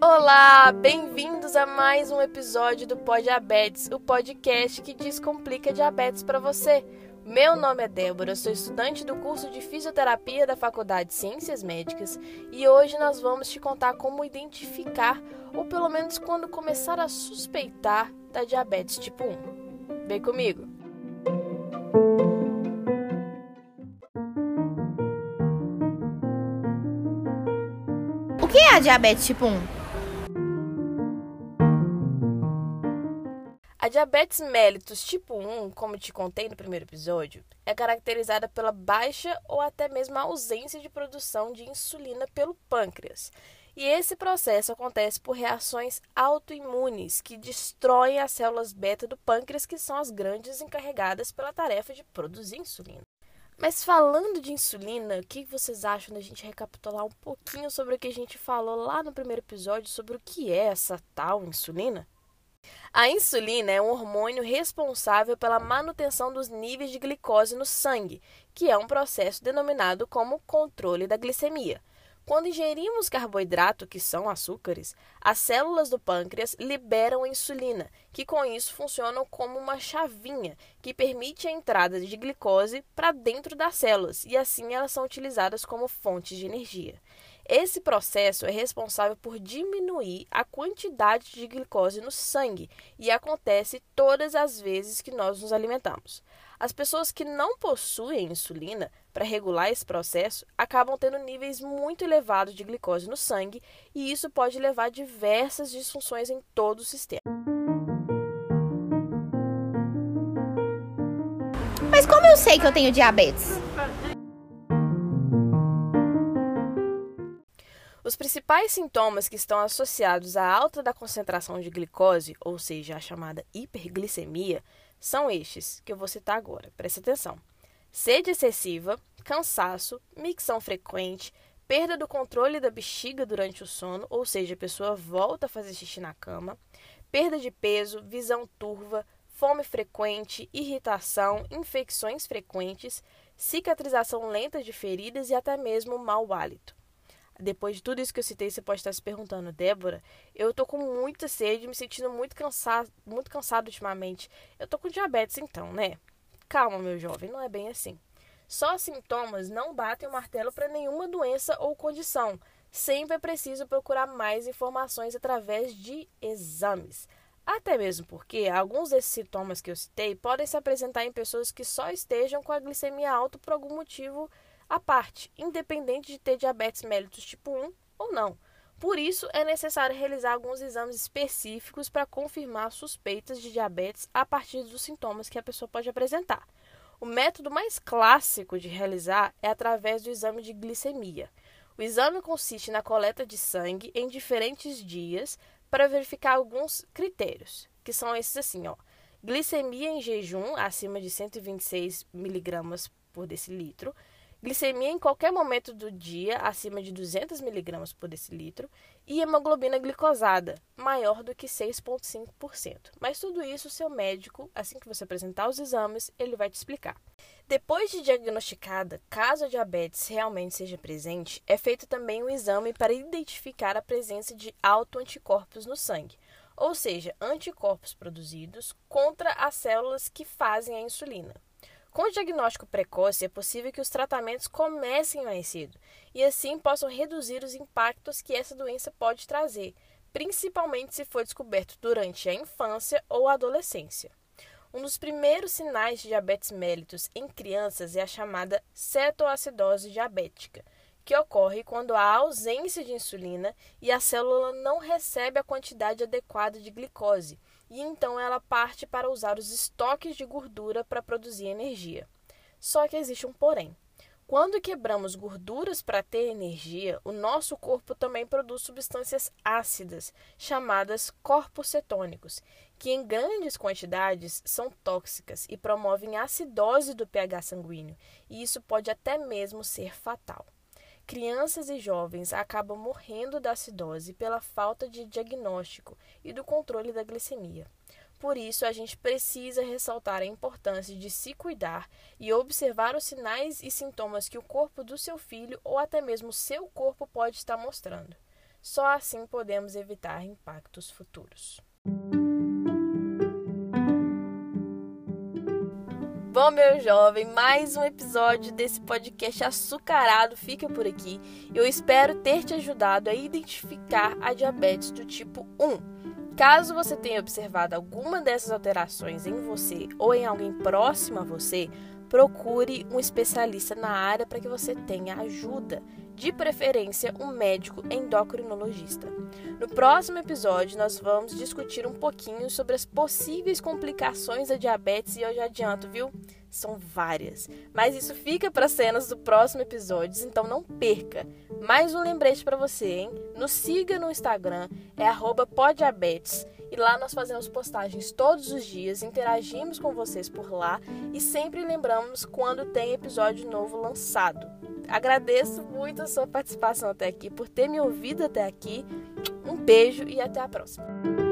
Olá, bem-vindos a mais um episódio do Pod Diabetes, o podcast que descomplica diabetes para você. Meu nome é Débora, sou estudante do curso de fisioterapia da Faculdade de Ciências Médicas e hoje nós vamos te contar como identificar, ou pelo menos quando começar a suspeitar, da diabetes tipo 1. Vem comigo! A diabetes tipo 1? A diabetes mellitus tipo 1, como te contei no primeiro episódio, é caracterizada pela baixa ou até mesmo ausência de produção de insulina pelo pâncreas. E esse processo acontece por reações autoimunes que destroem as células beta do pâncreas, que são as grandes encarregadas pela tarefa de produzir insulina. Mas falando de insulina, o que vocês acham da gente recapitular um pouquinho sobre o que a gente falou lá no primeiro episódio sobre o que é essa tal insulina? A insulina é um hormônio responsável pela manutenção dos níveis de glicose no sangue, que é um processo denominado como controle da glicemia. Quando ingerimos carboidrato, que são açúcares, as células do pâncreas liberam a insulina, que com isso funcionam como uma chavinha que permite a entrada de glicose para dentro das células e assim elas são utilizadas como fontes de energia. Esse processo é responsável por diminuir a quantidade de glicose no sangue e acontece todas as vezes que nós nos alimentamos. As pessoas que não possuem insulina para regular esse processo acabam tendo níveis muito elevados de glicose no sangue e isso pode levar a diversas disfunções em todo o sistema. Mas como eu sei que eu tenho diabetes? Os principais sintomas que estão associados à alta da concentração de glicose, ou seja, a chamada hiperglicemia, são estes que eu vou citar agora. Presta atenção: sede excessiva, cansaço, micção frequente, perda do controle da bexiga durante o sono, ou seja, a pessoa volta a fazer xixi na cama, perda de peso, visão turva, fome frequente, irritação, infecções frequentes, cicatrização lenta de feridas e até mesmo mau hálito. Depois de tudo isso que eu citei, você pode estar se perguntando, Débora, eu tô com muita sede, me sentindo muito cansado, muito cansado ultimamente. Eu tô com diabetes então, né? Calma, meu jovem, não é bem assim. Só sintomas não batem o martelo para nenhuma doença ou condição. Sempre é preciso procurar mais informações através de exames. Até mesmo porque alguns desses sintomas que eu citei podem se apresentar em pessoas que só estejam com a glicemia alta por algum motivo à parte, independente de ter diabetes mellitus tipo 1 ou não. Por isso, é necessário realizar alguns exames específicos para confirmar suspeitas de diabetes a partir dos sintomas que a pessoa pode apresentar. O método mais clássico de realizar é através do exame de glicemia. O exame consiste na coleta de sangue em diferentes dias para verificar alguns critérios, que são esses assim, ó. Glicemia em jejum acima de 126 miligramas por decilitro, glicemia em qualquer momento do dia acima de 200 mg por decilitro e hemoglobina glicosada maior do que 6,5%. Mas tudo isso seu médico, assim que você apresentar os exames, ele vai te explicar. Depois de diagnosticada, caso a diabetes realmente seja presente, é feito também um exame para identificar a presença de autoanticorpos no sangue, ou seja, anticorpos produzidos contra as células que fazem a insulina. Com o diagnóstico precoce, é possível que os tratamentos comecem mais cedo e assim possam reduzir os impactos que essa doença pode trazer, principalmente se for descoberto durante a infância ou a adolescência. Um dos primeiros sinais de diabetes mellitus em crianças é a chamada cetoacidose diabética, que ocorre quando há ausência de insulina e a célula não recebe a quantidade adequada de glicose e então ela parte para usar os estoques de gordura para produzir energia. Só que existe um porém. Quando quebramos gorduras para ter energia, o nosso corpo também produz substâncias ácidas, chamadas corpos cetônicos, que em grandes quantidades são tóxicas e promovem acidose do pH sanguíneo, e isso pode até mesmo ser fatal. Crianças e jovens acabam morrendo da acidose pela falta de diagnóstico e do controle da glicemia. Por isso, a gente precisa ressaltar a importância de se cuidar e observar os sinais e sintomas que o corpo do seu filho ou até mesmo seu corpo pode estar mostrando. Só assim podemos evitar impactos futuros. Bom, meu jovem, mais um episódio desse podcast açucarado fica por aqui. Eu espero ter te ajudado a identificar a diabetes do tipo 1. Caso você tenha observado alguma dessas alterações em você ou em alguém próximo a você, procure um especialista na área para que você tenha ajuda de preferência um médico endocrinologista. No próximo episódio, nós vamos discutir um pouquinho sobre as possíveis complicações da diabetes e eu já adianto, viu? São várias. Mas isso fica para cenas do próximo episódio, então não perca. Mais um lembrete para você, hein? Nos siga no Instagram, é @poddiabetes. E lá nós fazemos postagens todos os dias, interagimos com vocês por lá e sempre lembramos quando tem episódio novo lançado. Agradeço muito a sua participação até aqui, por ter me ouvido até aqui. Um beijo e até a próxima.